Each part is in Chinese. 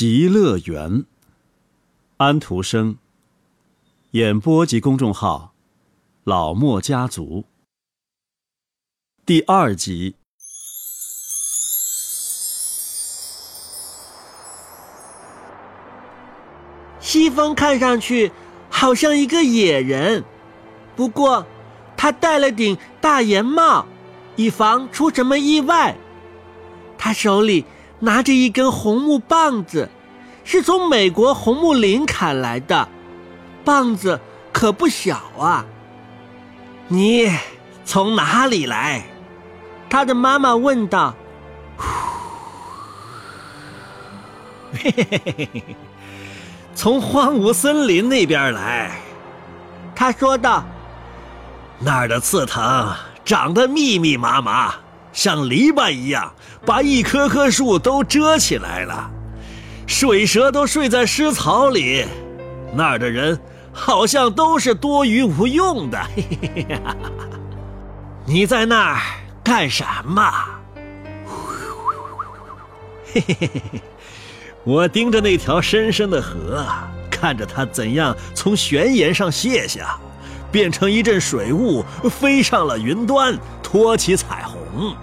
极乐园。安徒生。演播及公众号：老莫家族。第二集。西风看上去好像一个野人，不过他戴了顶大檐帽，以防出什么意外。他手里拿着一根红木棒子，是从美国红木林砍来的，棒子可不小啊。你从哪里来？他的妈妈问道。从荒芜森林那边来，他说道：“那儿的刺藤长得密密麻麻，像篱笆一样，把一棵棵树都遮起来了。水蛇都睡在湿草里，那儿的人好像都是多余无用的。你在那儿干什么？” 我盯着那条深深的河，看着它怎样从悬崖上卸下，变成一阵水雾，飞上了云端，托起彩虹。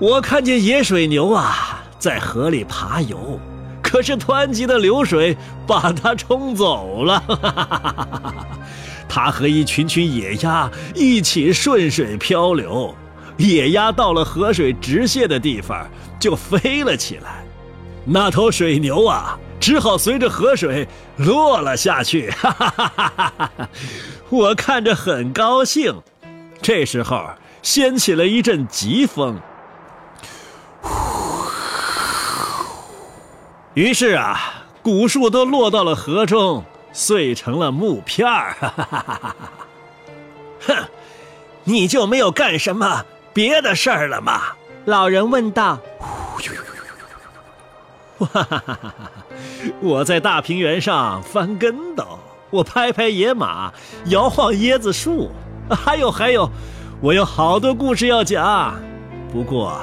我看见野水牛啊，在河里爬游，可是湍急的流水把它冲走了。它和一群群野鸭一起顺水漂流，野鸭到了河水直泻的地方，就飞了起来。那头水牛啊，只好随着河水落了下去。哈哈哈哈哈！我看着很高兴。这时候掀起了一阵疾风，于是啊，古树都落到了河中，碎成了木片儿。哈哈哈哈哈！哼，你就没有干什么别的事儿了吗？老人问道。哈哈哈哈哈！我在大平原上翻跟斗，我拍拍野马，摇晃椰子树，还有还有，我有好多故事要讲。不过，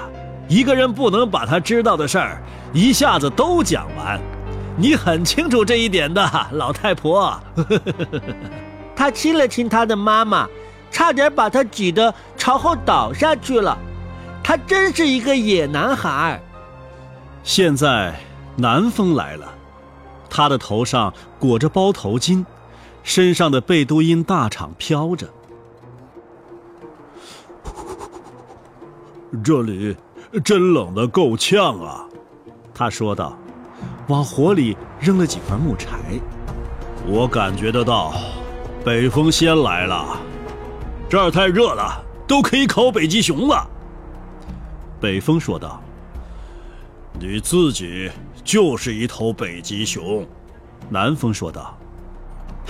一个人不能把他知道的事儿一下子都讲完。你很清楚这一点的，老太婆。他亲了亲他的妈妈，差点把他挤得朝后倒下去了。他真是一个野男孩。现在。南风来了，他的头上裹着包头巾，身上的贝都因大氅飘着。这里真冷的够呛啊，他说道，往火里扔了几块木柴。我感觉得到，北风先来了，这儿太热了，都可以烤北极熊了。北风说道：“你自己。”就是一头北极熊，南风说道：“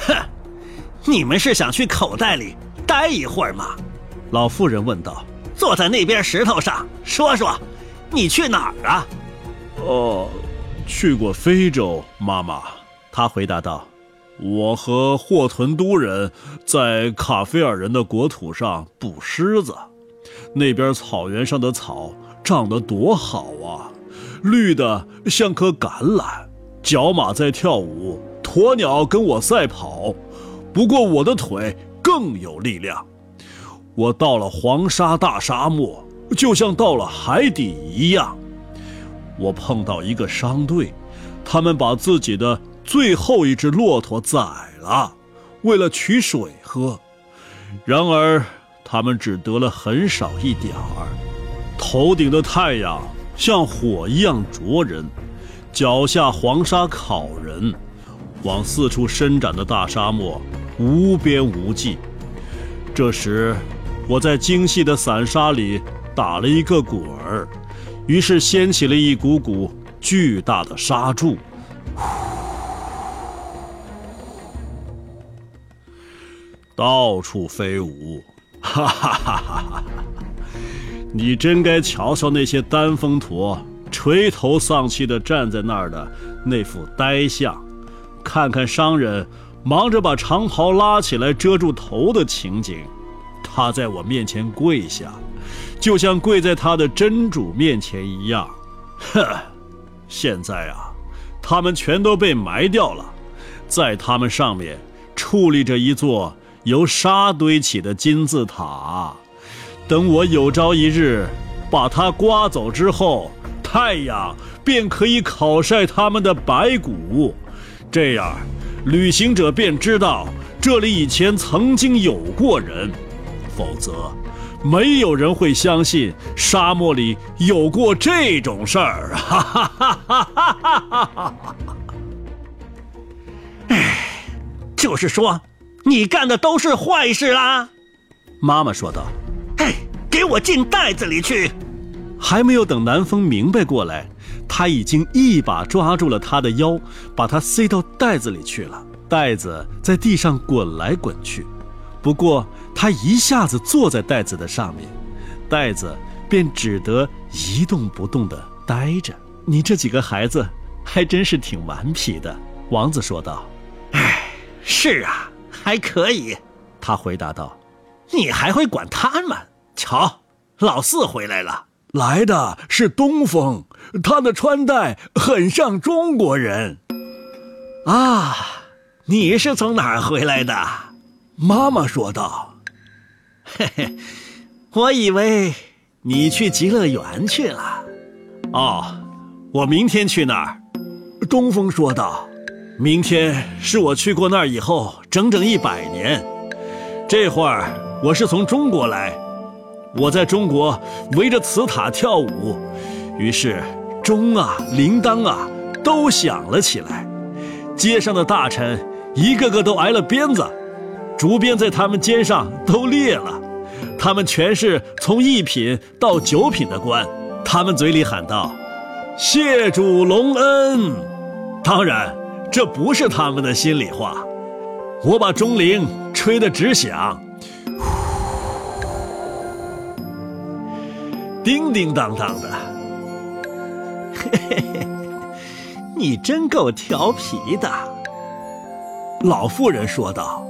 哼，你们是想去口袋里待一会儿吗？”老妇人问道。“坐在那边石头上说说，你去哪儿啊？”“哦，去过非洲，妈妈。”他回答道。“我和霍屯都人在卡菲尔人的国土上捕狮子，那边草原上的草长得多好啊！”绿的像颗橄榄，角马在跳舞，鸵鸟跟我赛跑，不过我的腿更有力量。我到了黄沙大沙漠，就像到了海底一样。我碰到一个商队，他们把自己的最后一只骆驼宰了，为了取水喝。然而，他们只得了很少一点儿。头顶的太阳。像火一样灼人，脚下黄沙烤人，往四处伸展的大沙漠无边无际。这时，我在精细的散沙里打了一个滚儿，于是掀起了一股股巨大的沙柱，到处飞舞，哈哈哈哈哈！你真该瞧瞧那些丹峰驼垂头丧气地站在那儿的那副呆相，看看商人忙着把长袍拉起来遮住头的情景，他在我面前跪下，就像跪在他的真主面前一样。哼，现在啊，他们全都被埋掉了，在他们上面矗立着一座由沙堆起的金字塔。等我有朝一日把它刮走之后，太阳便可以烤晒他们的白骨，这样旅行者便知道这里以前曾经有过人。否则，没有人会相信沙漠里有过这种事儿。哈哈哈哈哈哈！哎，就是说，你干的都是坏事啦。妈妈说道：“哎，给我进袋子里去！”还没有等南风明白过来，他已经一把抓住了他的腰，把他塞到袋子里去了。袋子在地上滚来滚去。不过，他一下子坐在袋子的上面，袋子便只得一动不动地呆着。你这几个孩子还真是挺顽皮的，王子说道。“哎，是啊，还可以。”他回答道。“你还会管他们？瞧，老四回来了，来的是东风，他的穿戴很像中国人。”啊，你是从哪儿回来的？妈妈说道：“嘿嘿，我以为你去极乐园去了。哦，我明天去那儿。”东风说道：“明天是我去过那儿以后整整一百年。这会儿我是从中国来，我在中国围着瓷塔跳舞，于是钟啊、铃铛啊都响了起来，街上的大臣一个个都挨了鞭子。”竹鞭在他们肩上都裂了，他们全是从一品到九品的官，他们嘴里喊道：“谢主隆恩。”当然，这不是他们的心里话。我把钟铃吹得直响，叮叮当当的。嘿嘿嘿，你真够调皮的，老妇人说道。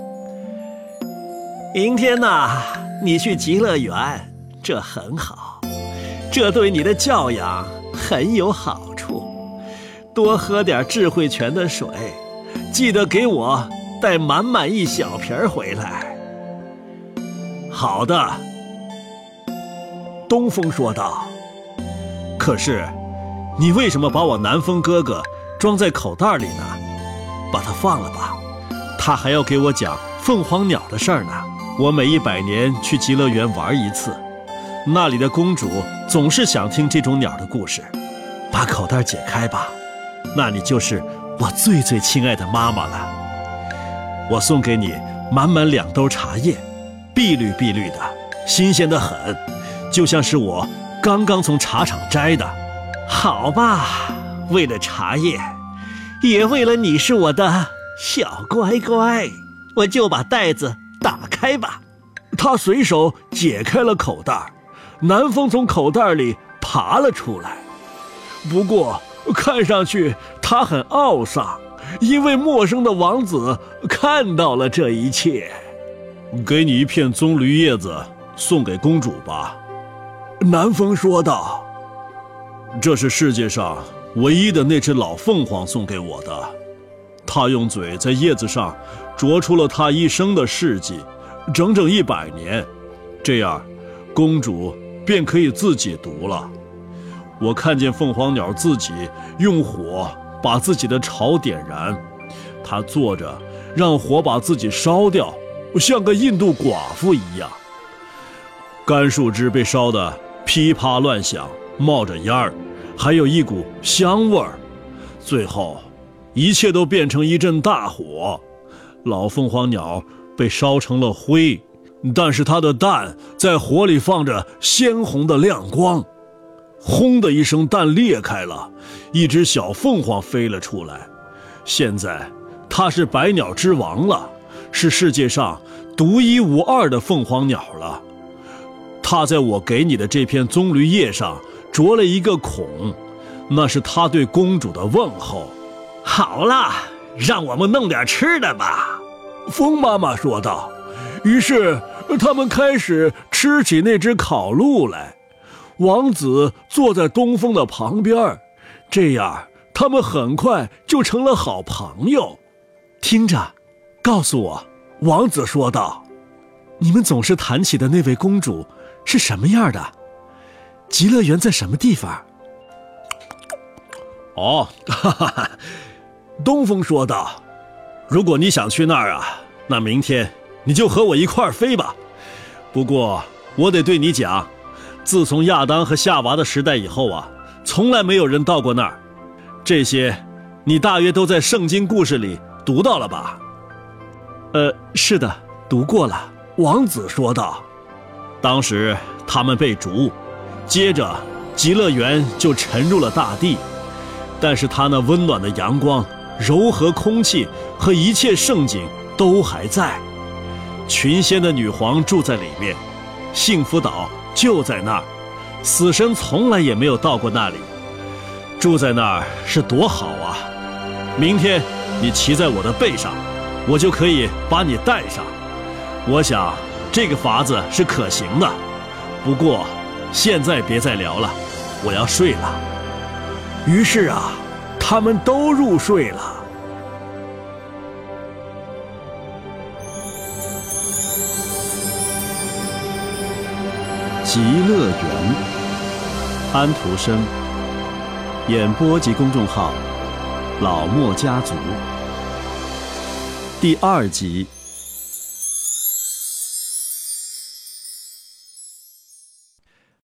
明天呐，你去极乐园，这很好，这对你的教养很有好处。多喝点智慧泉的水，记得给我带满满一小瓶回来。好的，东风说道。可是，你为什么把我南风哥哥装在口袋里呢？把他放了吧，他还要给我讲凤凰鸟的事儿呢。我每一百年去极乐园玩一次，那里的公主总是想听这种鸟的故事。把口袋解开吧，那你就是我最最亲爱的妈妈了。我送给你满满两兜茶叶，碧绿碧绿的，新鲜的很，就像是我刚刚从茶厂摘的。好吧，为了茶叶，也为了你是我的小乖乖，我就把袋子。打开吧，他随手解开了口袋，南风从口袋里爬了出来。不过看上去他很懊丧，因为陌生的王子看到了这一切。给你一片棕榈叶子，送给公主吧。”南风说道，“这是世界上唯一的那只老凤凰送给我的，它用嘴在叶子上。”啄出了他一生的事迹，整整一百年，这样，公主便可以自己读了。我看见凤凰鸟自己用火把自己的巢点燃，它坐着让火把自己烧掉，像个印度寡妇一样。干树枝被烧得噼啪乱响，冒着烟儿，还有一股香味儿，最后，一切都变成一阵大火。老凤凰鸟被烧成了灰，但是它的蛋在火里放着鲜红的亮光。轰的一声，蛋裂开了，一只小凤凰飞了出来。现在，它是百鸟之王了，是世界上独一无二的凤凰鸟了。它在我给你的这片棕榈叶上啄了一个孔，那是它对公主的问候。好了。让我们弄点吃的吧，风妈妈说道。于是他们开始吃起那只烤鹿来。王子坐在东风的旁边，这样他们很快就成了好朋友。听着，告诉我，王子说道：“你们总是谈起的那位公主是什么样的？极乐园在什么地方？”哦，哈哈哈，东风说道：“如果你想去那儿啊，那明天你就和我一块儿飞吧。不过我得对你讲，自从亚当和夏娃的时代以后啊，从来没有人到过那儿。这些，你大约都在圣经故事里读到了吧？”“呃，是的，读过了。”王子说道。当时他们被逐，接着极乐园就沉入了大地。但是它那温暖的阳光、柔和空气和一切盛景都还在。群仙的女皇住在里面，幸福岛就在那儿，死神从来也没有到过那里。住在那儿是多好啊！明天你骑在我的背上，我就可以把你带上。我想这个法子是可行的。不过现在别再聊了，我要睡了。于是啊，他们都入睡了。极乐园，安徒生，演播及公众号，老莫家族，第二集。